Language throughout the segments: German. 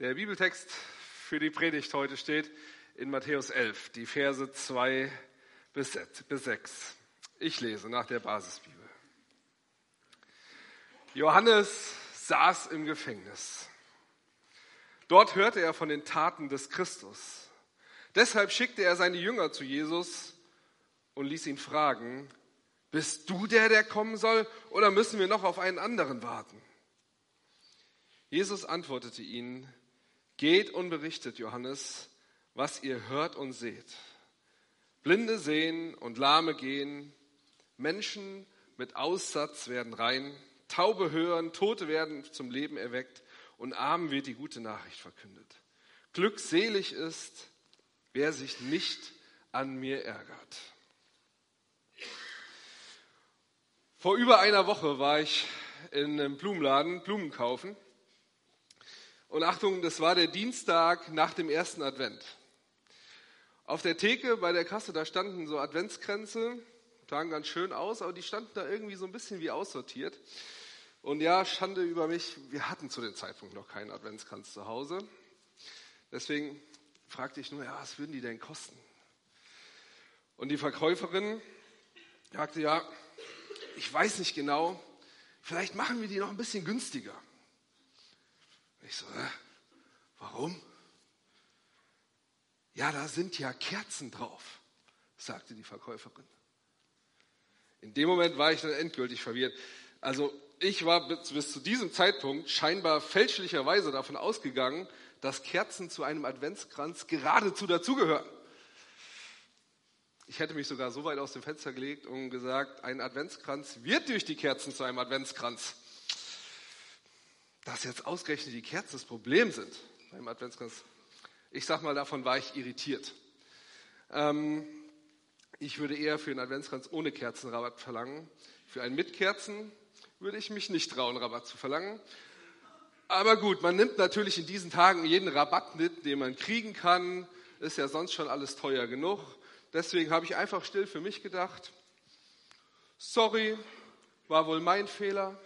Der Bibeltext für die Predigt heute steht in Matthäus 11, die Verse 2 bis 6. Ich lese nach der Basisbibel. Johannes saß im Gefängnis. Dort hörte er von den Taten des Christus. Deshalb schickte er seine Jünger zu Jesus und ließ ihn fragen, bist du der, der kommen soll, oder müssen wir noch auf einen anderen warten? Jesus antwortete ihnen, Geht und berichtet, Johannes, was ihr hört und seht. Blinde sehen und Lahme gehen, Menschen mit Aussatz werden rein, Taube hören, Tote werden zum Leben erweckt und Armen wird die gute Nachricht verkündet. Glückselig ist, wer sich nicht an mir ärgert. Vor über einer Woche war ich in einem Blumenladen Blumen kaufen und Achtung, das war der Dienstag nach dem ersten Advent. Auf der Theke bei der Kasse, da standen so Adventskränze, sahen ganz schön aus, aber die standen da irgendwie so ein bisschen wie aussortiert. Und ja, Schande über mich, wir hatten zu dem Zeitpunkt noch keinen Adventskranz zu Hause. Deswegen fragte ich nur, ja, was würden die denn kosten? Und die Verkäuferin sagte, ja, ich weiß nicht genau, vielleicht machen wir die noch ein bisschen günstiger. Ich so, äh, warum? Ja, da sind ja Kerzen drauf, sagte die Verkäuferin. In dem Moment war ich dann endgültig verwirrt. Also ich war bis, bis zu diesem Zeitpunkt scheinbar fälschlicherweise davon ausgegangen, dass Kerzen zu einem Adventskranz geradezu dazugehören. Ich hätte mich sogar so weit aus dem Fenster gelegt und gesagt, ein Adventskranz wird durch die Kerzen zu einem Adventskranz dass jetzt ausgerechnet die Kerzen das Problem sind beim Adventskranz. Ich sag mal, davon war ich irritiert. Ähm, ich würde eher für einen Adventskranz ohne Kerzen Rabatt verlangen. Für einen mit Kerzen würde ich mich nicht trauen, Rabatt zu verlangen. Aber gut, man nimmt natürlich in diesen Tagen jeden Rabatt mit, den man kriegen kann. Ist ja sonst schon alles teuer genug. Deswegen habe ich einfach still für mich gedacht, sorry, war wohl mein Fehler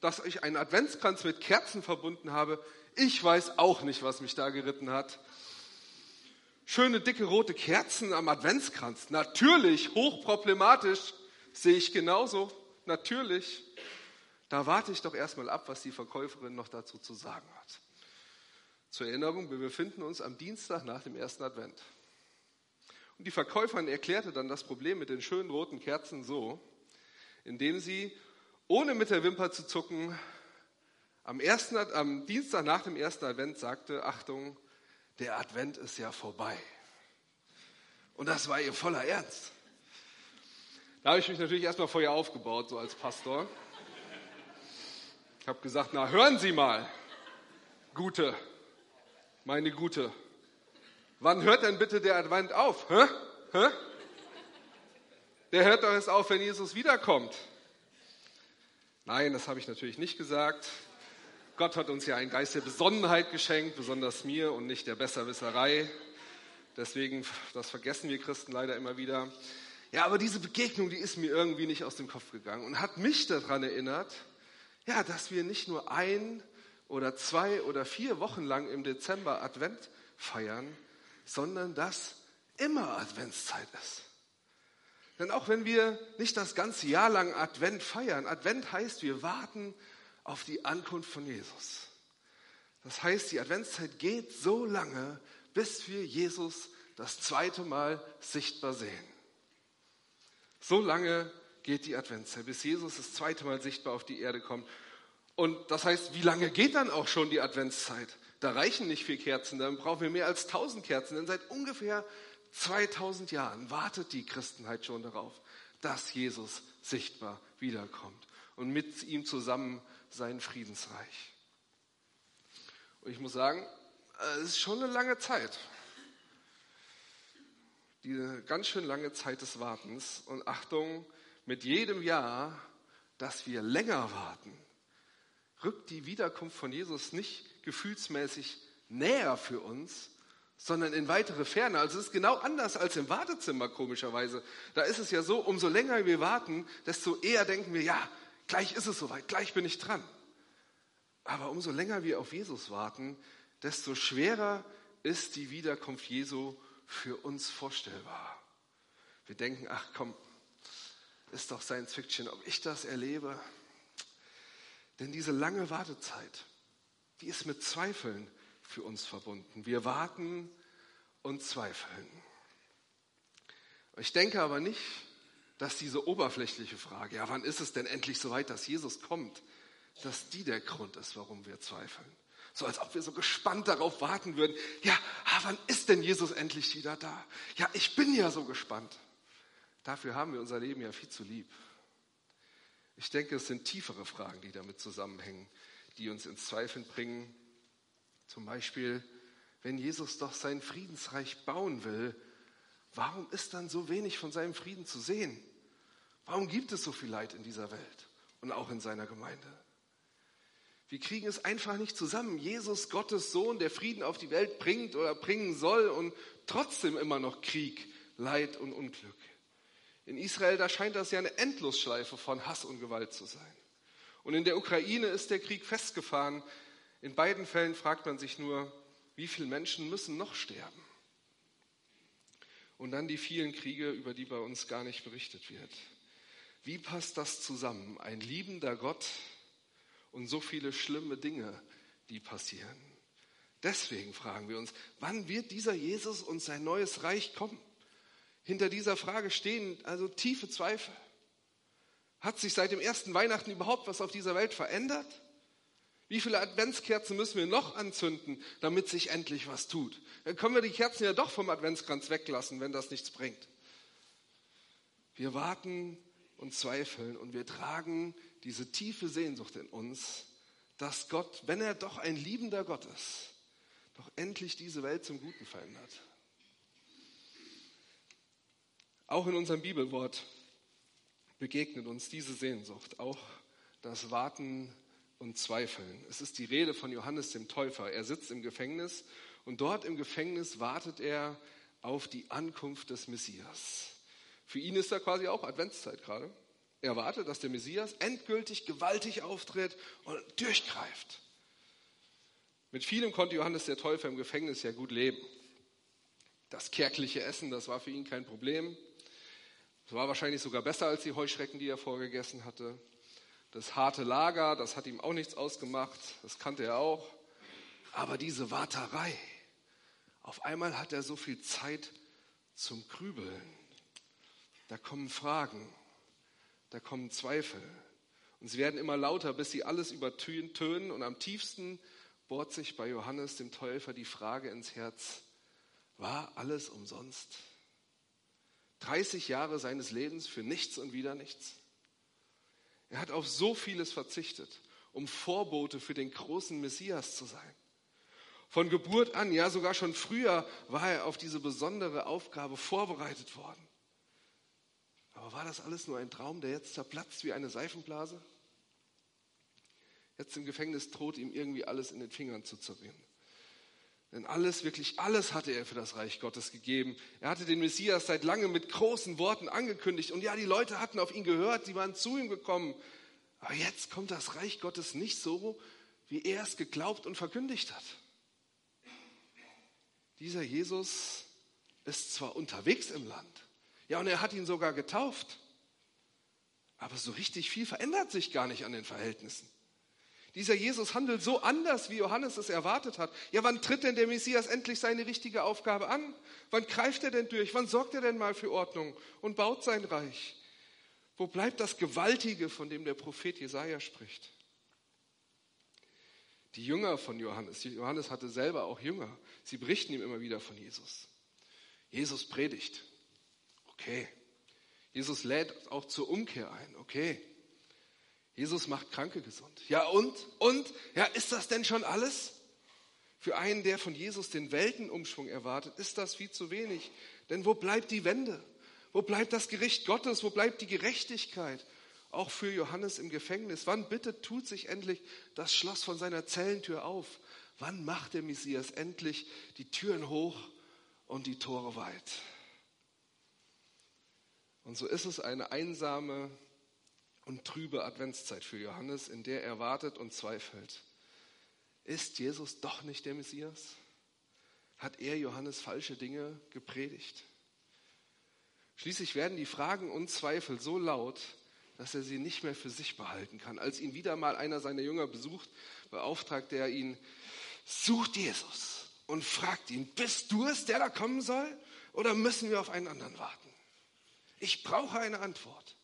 dass ich einen Adventskranz mit Kerzen verbunden habe. Ich weiß auch nicht, was mich da geritten hat. Schöne dicke rote Kerzen am Adventskranz. Natürlich, hochproblematisch, sehe ich genauso. Natürlich. Da warte ich doch erstmal ab, was die Verkäuferin noch dazu zu sagen hat. Zur Erinnerung, wir befinden uns am Dienstag nach dem ersten Advent. Und die Verkäuferin erklärte dann das Problem mit den schönen roten Kerzen so, indem sie ohne mit der Wimper zu zucken, am, ersten, am Dienstag nach dem ersten Advent sagte, Achtung, der Advent ist ja vorbei. Und das war ihr voller Ernst. Da habe ich mich natürlich erstmal vor ihr aufgebaut, so als Pastor. Ich habe gesagt, na hören Sie mal, Gute, meine Gute, wann hört denn bitte der Advent auf? Hä? Hä? Der hört doch erst auf, wenn Jesus wiederkommt. Nein, das habe ich natürlich nicht gesagt. Gott hat uns ja einen Geist der Besonnenheit geschenkt, besonders mir und nicht der Besserwisserei. Deswegen, das vergessen wir Christen leider immer wieder. Ja, aber diese Begegnung, die ist mir irgendwie nicht aus dem Kopf gegangen und hat mich daran erinnert, ja, dass wir nicht nur ein oder zwei oder vier Wochen lang im Dezember Advent feiern, sondern dass immer Adventszeit ist. Denn auch wenn wir nicht das ganze Jahr lang Advent feiern, Advent heißt, wir warten auf die Ankunft von Jesus. Das heißt, die Adventszeit geht so lange, bis wir Jesus das zweite Mal sichtbar sehen. So lange geht die Adventszeit, bis Jesus das zweite Mal sichtbar auf die Erde kommt. Und das heißt, wie lange geht dann auch schon die Adventszeit? Da reichen nicht vier Kerzen, dann brauchen wir mehr als tausend Kerzen. Denn seit ungefähr 2000 Jahren wartet die Christenheit schon darauf, dass Jesus sichtbar wiederkommt und mit ihm zusammen sein Friedensreich. Und ich muss sagen, es ist schon eine lange Zeit. Diese ganz schön lange Zeit des Wartens. Und Achtung, mit jedem Jahr, dass wir länger warten, rückt die Wiederkunft von Jesus nicht gefühlsmäßig näher für uns, sondern in weitere Ferne. Also es ist genau anders als im Wartezimmer, komischerweise. Da ist es ja so, umso länger wir warten, desto eher denken wir, ja, gleich ist es soweit, gleich bin ich dran. Aber umso länger wir auf Jesus warten, desto schwerer ist die Wiederkunft Jesu für uns vorstellbar. Wir denken, ach komm, ist doch Science Fiction, ob ich das erlebe. Denn diese lange Wartezeit, die ist mit Zweifeln für uns verbunden. Wir warten und zweifeln. Ich denke aber nicht, dass diese oberflächliche Frage, ja, wann ist es denn endlich soweit, dass Jesus kommt, dass die der Grund ist, warum wir zweifeln. So als ob wir so gespannt darauf warten würden, ja, ah, wann ist denn Jesus endlich wieder da? Ja, ich bin ja so gespannt. Dafür haben wir unser Leben ja viel zu lieb. Ich denke, es sind tiefere Fragen, die damit zusammenhängen, die uns ins Zweifeln bringen. Zum Beispiel, wenn Jesus doch sein Friedensreich bauen will, warum ist dann so wenig von seinem Frieden zu sehen? Warum gibt es so viel Leid in dieser Welt und auch in seiner Gemeinde? Wir kriegen es einfach nicht zusammen. Jesus, Gottes Sohn, der Frieden auf die Welt bringt oder bringen soll und trotzdem immer noch Krieg, Leid und Unglück. In Israel, da scheint das ja eine Endlosschleife von Hass und Gewalt zu sein. Und in der Ukraine ist der Krieg festgefahren. In beiden Fällen fragt man sich nur, wie viele Menschen müssen noch sterben? Und dann die vielen Kriege, über die bei uns gar nicht berichtet wird. Wie passt das zusammen? Ein liebender Gott, und so viele schlimme Dinge, die passieren. Deswegen fragen wir uns, wann wird dieser Jesus und sein neues Reich kommen? Hinter dieser Frage stehen also tiefe Zweifel. Hat sich seit dem ersten Weihnachten überhaupt was auf dieser Welt verändert? Wie viele Adventskerzen müssen wir noch anzünden, damit sich endlich was tut? Dann können wir die Kerzen ja doch vom Adventskranz weglassen, wenn das nichts bringt. Wir warten und zweifeln und wir tragen diese tiefe Sehnsucht in uns, dass Gott, wenn er doch ein liebender Gott ist, doch endlich diese Welt zum Guten verändert. Auch in unserem Bibelwort begegnet uns diese Sehnsucht, auch das Warten und Zweifeln. Es ist die Rede von Johannes dem Täufer. Er sitzt im Gefängnis und dort im Gefängnis wartet er auf die Ankunft des Messias. Für ihn ist da quasi auch Adventszeit gerade. Er wartet, dass der Messias endgültig gewaltig auftritt und durchgreift. Mit vielem konnte Johannes der Täufer im Gefängnis ja gut leben. Das kärgliche Essen, das war für ihn kein Problem. Es war wahrscheinlich sogar besser als die Heuschrecken, die er vorgegessen hatte. Das harte Lager, das hat ihm auch nichts ausgemacht, das kannte er auch. Aber diese Warterei, auf einmal hat er so viel Zeit zum Grübeln. Da kommen Fragen, da kommen Zweifel. Und sie werden immer lauter, bis sie alles übertönen. Und am tiefsten bohrt sich bei Johannes dem Täufer die Frage ins Herz, war alles umsonst? 30 Jahre seines Lebens für nichts und wieder nichts? Er hat auf so vieles verzichtet, um Vorbote für den großen Messias zu sein. Von Geburt an, ja sogar schon früher, war er auf diese besondere Aufgabe vorbereitet worden. Aber war das alles nur ein Traum, der jetzt zerplatzt wie eine Seifenblase? Jetzt im Gefängnis droht ihm irgendwie alles in den Fingern zu zerrinnen. Denn alles, wirklich alles hatte er für das Reich Gottes gegeben. Er hatte den Messias seit langem mit großen Worten angekündigt. Und ja, die Leute hatten auf ihn gehört, sie waren zu ihm gekommen. Aber jetzt kommt das Reich Gottes nicht so, wie er es geglaubt und verkündigt hat. Dieser Jesus ist zwar unterwegs im Land, ja, und er hat ihn sogar getauft. Aber so richtig viel verändert sich gar nicht an den Verhältnissen. Dieser Jesus handelt so anders, wie Johannes es erwartet hat. Ja, wann tritt denn der Messias endlich seine richtige Aufgabe an? Wann greift er denn durch? Wann sorgt er denn mal für Ordnung und baut sein Reich? Wo bleibt das Gewaltige, von dem der Prophet Jesaja spricht? Die Jünger von Johannes, Johannes hatte selber auch Jünger, sie berichten ihm immer wieder von Jesus. Jesus predigt. Okay. Jesus lädt auch zur Umkehr ein. Okay. Jesus macht Kranke gesund. Ja und? Und? Ja, ist das denn schon alles? Für einen, der von Jesus den Weltenumschwung erwartet, ist das viel zu wenig. Denn wo bleibt die Wende? Wo bleibt das Gericht Gottes? Wo bleibt die Gerechtigkeit? Auch für Johannes im Gefängnis. Wann bitte tut sich endlich das Schloss von seiner Zellentür auf? Wann macht der Messias endlich die Türen hoch und die Tore weit? Und so ist es eine einsame und trübe Adventszeit für Johannes, in der er wartet und zweifelt. Ist Jesus doch nicht der Messias? Hat er Johannes falsche Dinge gepredigt? Schließlich werden die Fragen und Zweifel so laut, dass er sie nicht mehr für sich behalten kann. Als ihn wieder mal einer seiner Jünger besucht, beauftragt er ihn, sucht Jesus und fragt ihn, bist du es, der da kommen soll? Oder müssen wir auf einen anderen warten? Ich brauche eine Antwort.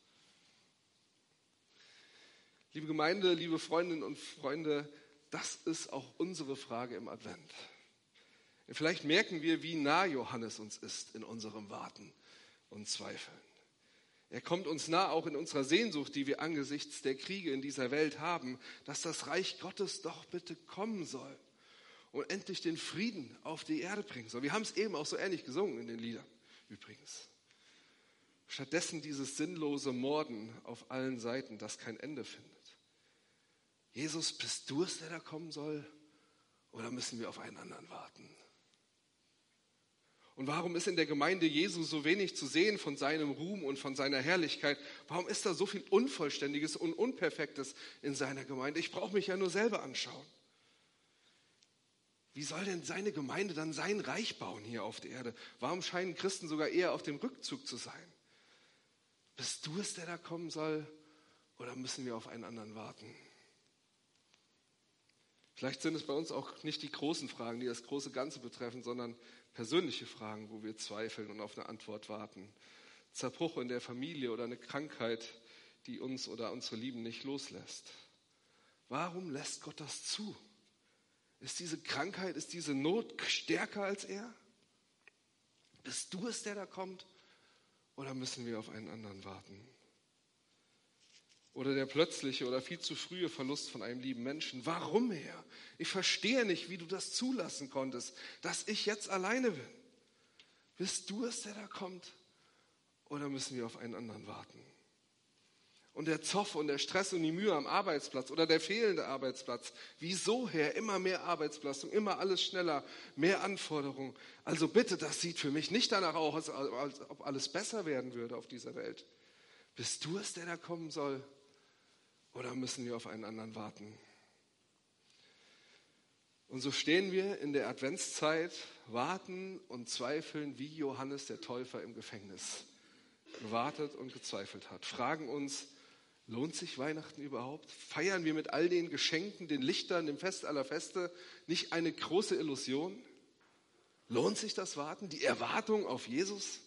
Liebe Gemeinde, liebe Freundinnen und Freunde, das ist auch unsere Frage im Advent. Vielleicht merken wir, wie nah Johannes uns ist in unserem Warten und Zweifeln. Er kommt uns nah auch in unserer Sehnsucht, die wir angesichts der Kriege in dieser Welt haben, dass das Reich Gottes doch bitte kommen soll und endlich den Frieden auf die Erde bringen soll. Wir haben es eben auch so ähnlich gesungen in den Liedern übrigens. Stattdessen dieses sinnlose Morden auf allen Seiten, das kein Ende findet. Jesus, bist du es, der da kommen soll? Oder müssen wir auf einen anderen warten? Und warum ist in der Gemeinde Jesu so wenig zu sehen von seinem Ruhm und von seiner Herrlichkeit? Warum ist da so viel Unvollständiges und Unperfektes in seiner Gemeinde? Ich brauche mich ja nur selber anschauen. Wie soll denn seine Gemeinde dann sein Reich bauen hier auf der Erde? Warum scheinen Christen sogar eher auf dem Rückzug zu sein? Bist du es, der da kommen soll? Oder müssen wir auf einen anderen warten? Vielleicht sind es bei uns auch nicht die großen Fragen, die das große Ganze betreffen, sondern persönliche Fragen, wo wir zweifeln und auf eine Antwort warten. Zerbruch in der Familie oder eine Krankheit, die uns oder unsere Lieben nicht loslässt. Warum lässt Gott das zu? Ist diese Krankheit, ist diese Not stärker als er? Bist du es, der da kommt? Oder müssen wir auf einen anderen warten? Oder der plötzliche oder viel zu frühe Verlust von einem lieben Menschen. Warum, Herr? Ich verstehe nicht, wie du das zulassen konntest, dass ich jetzt alleine bin. Bist du es, der da kommt? Oder müssen wir auf einen anderen warten? Und der Zoff und der Stress und die Mühe am Arbeitsplatz oder der fehlende Arbeitsplatz. Wieso, Herr? Immer mehr Arbeitsbelastung, immer alles schneller, mehr Anforderungen. Also bitte, das sieht für mich nicht danach aus, als ob alles besser werden würde auf dieser Welt. Bist du es, der da kommen soll? Oder müssen wir auf einen anderen warten? Und so stehen wir in der Adventszeit, warten und zweifeln wie Johannes der Täufer im Gefängnis gewartet und gezweifelt hat. Fragen uns, lohnt sich Weihnachten überhaupt? Feiern wir mit all den Geschenken, den Lichtern, dem Fest aller Feste nicht eine große Illusion? Lohnt sich das Warten, die Erwartung auf Jesus,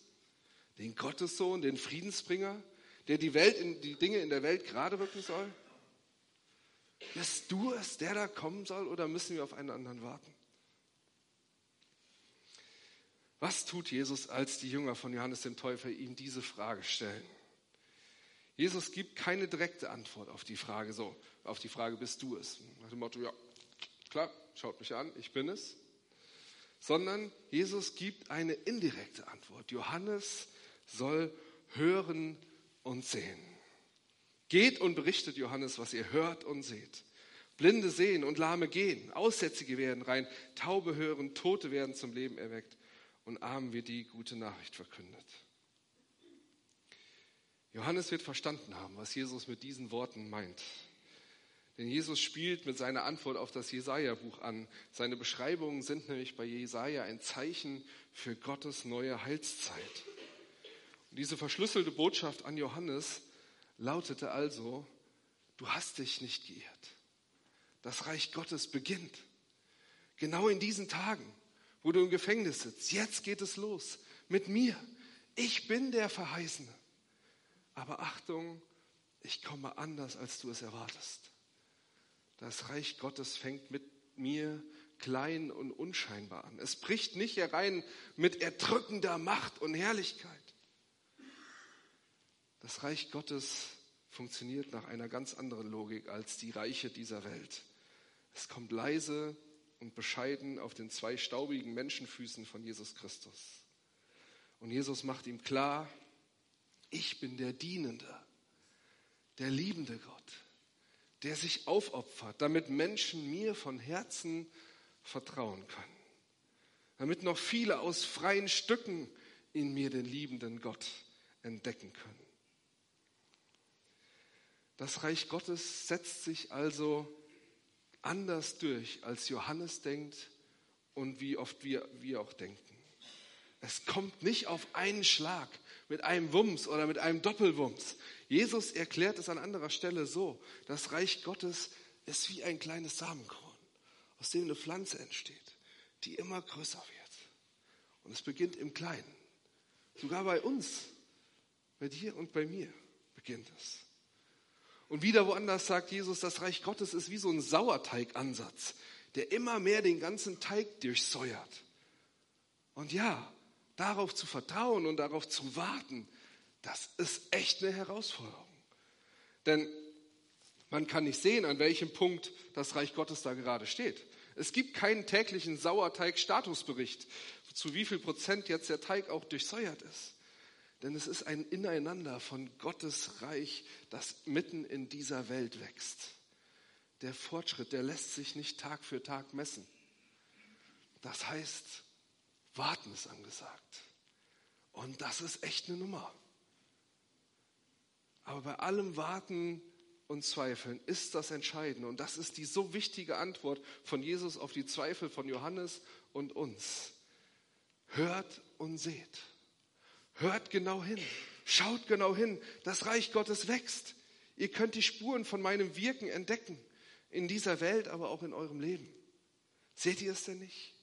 den Gottessohn, den Friedensbringer? Der die, Welt in, die Dinge in der Welt gerade rücken soll? Bist du es, der da kommen soll, oder müssen wir auf einen anderen warten? Was tut Jesus, als die Jünger von Johannes dem Täufer ihm diese Frage stellen? Jesus gibt keine direkte Antwort auf die Frage, so, auf die Frage, bist du es? Nach dem Motto, ja, klar, schaut mich an, ich bin es. Sondern Jesus gibt eine indirekte Antwort. Johannes soll hören, und sehen. Geht und berichtet Johannes, was ihr hört und seht. Blinde sehen und Lahme gehen, Aussätzige werden rein, Taube hören, Tote werden zum Leben erweckt und Armen wird die gute Nachricht verkündet. Johannes wird verstanden haben, was Jesus mit diesen Worten meint. Denn Jesus spielt mit seiner Antwort auf das Jesaja-Buch an. Seine Beschreibungen sind nämlich bei Jesaja ein Zeichen für Gottes neue Heilszeit. Diese verschlüsselte Botschaft an Johannes lautete also, du hast dich nicht geirrt. Das Reich Gottes beginnt. Genau in diesen Tagen, wo du im Gefängnis sitzt. Jetzt geht es los mit mir. Ich bin der Verheißene. Aber Achtung, ich komme anders, als du es erwartest. Das Reich Gottes fängt mit mir klein und unscheinbar an. Es bricht nicht herein mit erdrückender Macht und Herrlichkeit. Das Reich Gottes funktioniert nach einer ganz anderen Logik als die Reiche dieser Welt. Es kommt leise und bescheiden auf den zwei staubigen Menschenfüßen von Jesus Christus. Und Jesus macht ihm klar, ich bin der Dienende, der liebende Gott, der sich aufopfert, damit Menschen mir von Herzen vertrauen können. Damit noch viele aus freien Stücken in mir den liebenden Gott entdecken können. Das Reich Gottes setzt sich also anders durch, als Johannes denkt und wie oft wir, wir auch denken. Es kommt nicht auf einen Schlag mit einem Wumms oder mit einem Doppelwumms. Jesus erklärt es an anderer Stelle so, das Reich Gottes ist wie ein kleines Samenkorn, aus dem eine Pflanze entsteht, die immer größer wird. Und es beginnt im Kleinen. Sogar bei uns, bei dir und bei mir beginnt es. Und wieder woanders sagt Jesus, das Reich Gottes ist wie so ein Sauerteigansatz, der immer mehr den ganzen Teig durchsäuert. Und ja, darauf zu vertrauen und darauf zu warten, das ist echt eine Herausforderung. Denn man kann nicht sehen, an welchem Punkt das Reich Gottes da gerade steht. Es gibt keinen täglichen Sauerteig-Statusbericht, zu wie viel Prozent jetzt der Teig auch durchsäuert ist. Denn es ist ein Ineinander von Gottes Reich, das mitten in dieser Welt wächst. Der Fortschritt, der lässt sich nicht Tag für Tag messen. Das heißt, warten ist angesagt. Und das ist echt eine Nummer. Aber bei allem Warten und Zweifeln ist das Entscheidende. Und das ist die so wichtige Antwort von Jesus auf die Zweifel von Johannes und uns. Hört und seht. Hört genau hin. Schaut genau hin. Das Reich Gottes wächst. Ihr könnt die Spuren von meinem Wirken entdecken. In dieser Welt, aber auch in eurem Leben. Seht ihr es denn nicht?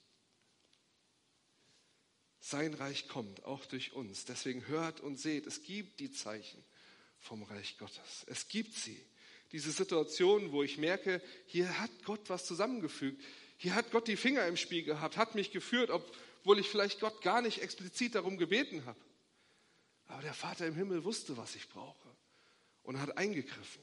Sein Reich kommt auch durch uns. Deswegen hört und seht, es gibt die Zeichen vom Reich Gottes. Es gibt sie. Diese Situation, wo ich merke, hier hat Gott was zusammengefügt. Hier hat Gott die Finger im Spiel gehabt, hat mich geführt, obwohl ich vielleicht Gott gar nicht explizit darum gebeten habe. Aber der Vater im Himmel wusste, was ich brauche und hat eingegriffen.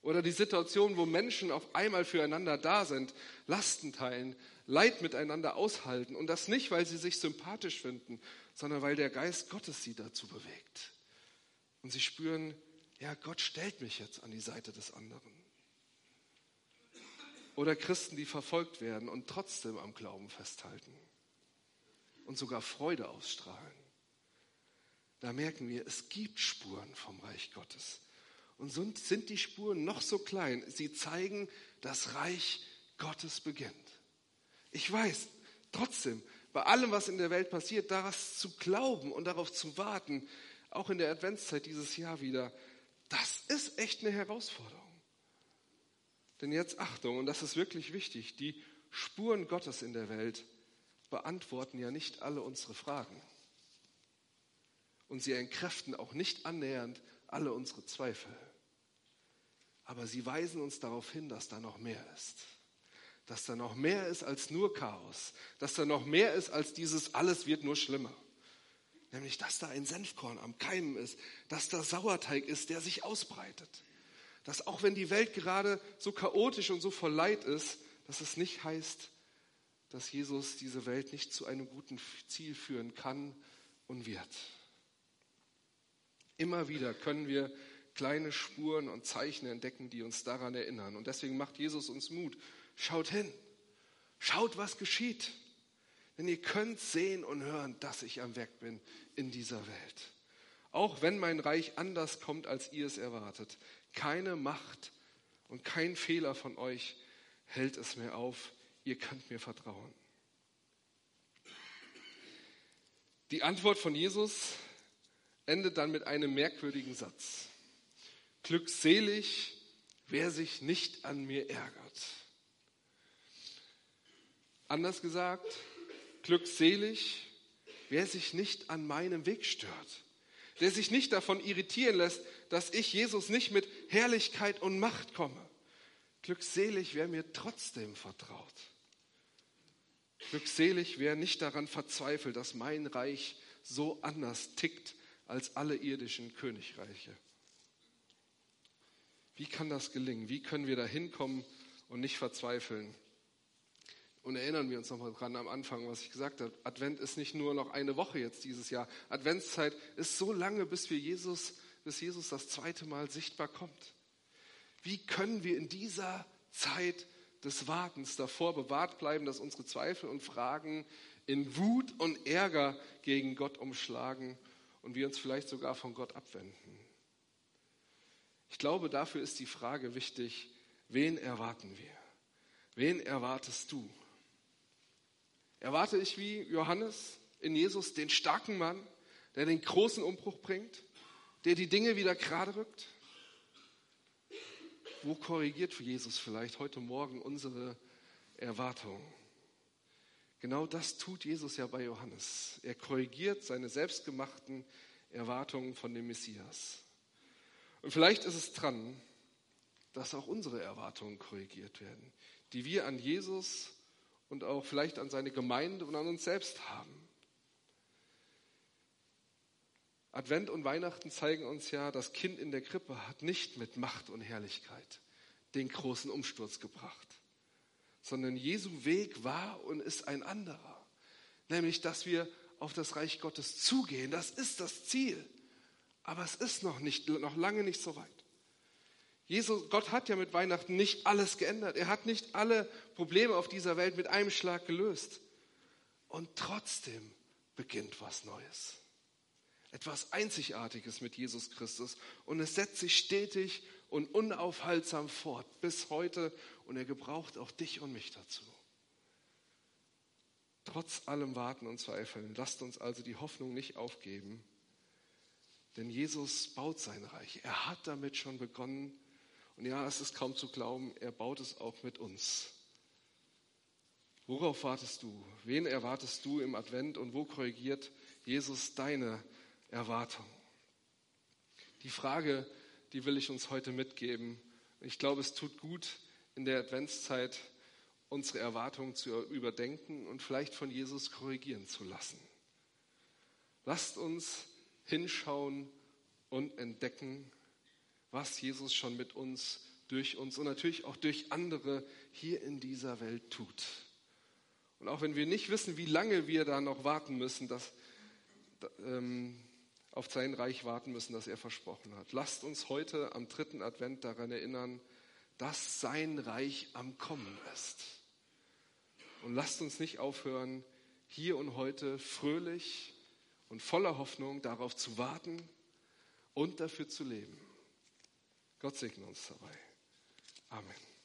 Oder die Situation, wo Menschen auf einmal füreinander da sind, Lasten teilen, Leid miteinander aushalten. Und das nicht, weil sie sich sympathisch finden, sondern weil der Geist Gottes sie dazu bewegt. Und sie spüren, ja, Gott stellt mich jetzt an die Seite des anderen. Oder Christen, die verfolgt werden und trotzdem am Glauben festhalten und sogar Freude ausstrahlen da merken wir, es gibt Spuren vom Reich Gottes. Und sind die Spuren noch so klein, sie zeigen, das Reich Gottes beginnt. Ich weiß, trotzdem, bei allem, was in der Welt passiert, daraus zu glauben und darauf zu warten, auch in der Adventszeit dieses Jahr wieder, das ist echt eine Herausforderung. Denn jetzt Achtung, und das ist wirklich wichtig, die Spuren Gottes in der Welt beantworten ja nicht alle unsere Fragen und sie entkräften auch nicht annähernd alle unsere Zweifel. Aber sie weisen uns darauf hin, dass da noch mehr ist. Dass da noch mehr ist als nur Chaos. Dass da noch mehr ist als dieses alles wird nur schlimmer. Nämlich, dass da ein Senfkorn am Keimen ist. Dass da Sauerteig ist, der sich ausbreitet. Dass auch wenn die Welt gerade so chaotisch und so voll Leid ist, dass es nicht heißt, dass Jesus diese Welt nicht zu einem guten Ziel führen kann und wird. Immer wieder können wir kleine Spuren und Zeichen entdecken, die uns daran erinnern. Und deswegen macht Jesus uns Mut. Schaut hin. Schaut, was geschieht. Denn ihr könnt sehen und hören, dass ich am Werk bin in dieser Welt. Auch wenn mein Reich anders kommt, als ihr es erwartet. Keine Macht und kein Fehler von euch hält es mir auf. Ihr könnt mir vertrauen. Die Antwort von Jesus endet dann mit einem merkwürdigen Satz. Glückselig, wer sich nicht an mir ärgert. Anders gesagt, glückselig, wer sich nicht an meinem Weg stört, der sich nicht davon irritieren lässt, dass ich Jesus nicht mit Herrlichkeit und Macht komme. Glückselig, wer mir trotzdem vertraut. Glückselig, wer nicht daran verzweifelt, dass mein Reich so anders tickt als alle irdischen Königreiche. Wie kann das gelingen? Wie können wir da hinkommen und nicht verzweifeln? Und erinnern wir uns nochmal dran am Anfang, was ich gesagt habe. Advent ist nicht nur noch eine Woche jetzt dieses Jahr. Adventszeit ist so lange, bis wir Jesus, bis Jesus das zweite Mal sichtbar kommt. Wie können wir in dieser Zeit des Wartens davor bewahrt bleiben, dass unsere Zweifel und Fragen in Wut und Ärger gegen Gott umschlagen und wir uns vielleicht sogar von Gott abwenden. Ich glaube, dafür ist die Frage wichtig, wen erwarten wir? Wen erwartest du? Erwarte ich wie Johannes in Jesus den starken Mann, der den großen Umbruch bringt, der die Dinge wieder gerade rückt? Wo korrigiert Jesus vielleicht heute Morgen unsere Erwartungen? Genau das tut Jesus ja bei Johannes. Er korrigiert seine selbstgemachten Erwartungen von dem Messias. Und vielleicht ist es dran, dass auch unsere Erwartungen korrigiert werden, die wir an Jesus und auch vielleicht an seine Gemeinde und an uns selbst haben. Advent und Weihnachten zeigen uns ja, das Kind in der Krippe hat nicht mit Macht und Herrlichkeit den großen Umsturz gebracht, sondern Jesu Weg war und ist ein anderer, nämlich dass wir auf das Reich Gottes zugehen. Das ist das Ziel. Aber es ist noch, nicht, noch lange nicht so weit. Jesus, Gott hat ja mit Weihnachten nicht alles geändert. Er hat nicht alle Probleme auf dieser Welt mit einem Schlag gelöst. Und trotzdem beginnt was Neues. Etwas Einzigartiges mit Jesus Christus. Und es setzt sich stetig und unaufhaltsam fort bis heute. Und er gebraucht auch dich und mich dazu. Trotz allem Warten und Zweifeln, lasst uns also die Hoffnung nicht aufgeben, denn Jesus baut sein Reich. Er hat damit schon begonnen. Und ja, es ist kaum zu glauben, er baut es auch mit uns. Worauf wartest du? Wen erwartest du im Advent und wo korrigiert Jesus deine Erwartung? Die Frage, die will ich uns heute mitgeben. Ich glaube, es tut gut in der Adventszeit unsere Erwartungen zu überdenken und vielleicht von Jesus korrigieren zu lassen. Lasst uns hinschauen und entdecken, was Jesus schon mit uns, durch uns und natürlich auch durch andere hier in dieser Welt tut. Und auch wenn wir nicht wissen, wie lange wir da noch warten müssen, dass, ähm, auf sein Reich warten müssen, das er versprochen hat. Lasst uns heute am dritten Advent daran erinnern, dass sein Reich am Kommen ist. Und lasst uns nicht aufhören, hier und heute fröhlich und voller Hoffnung darauf zu warten und dafür zu leben. Gott segne uns dabei. Amen.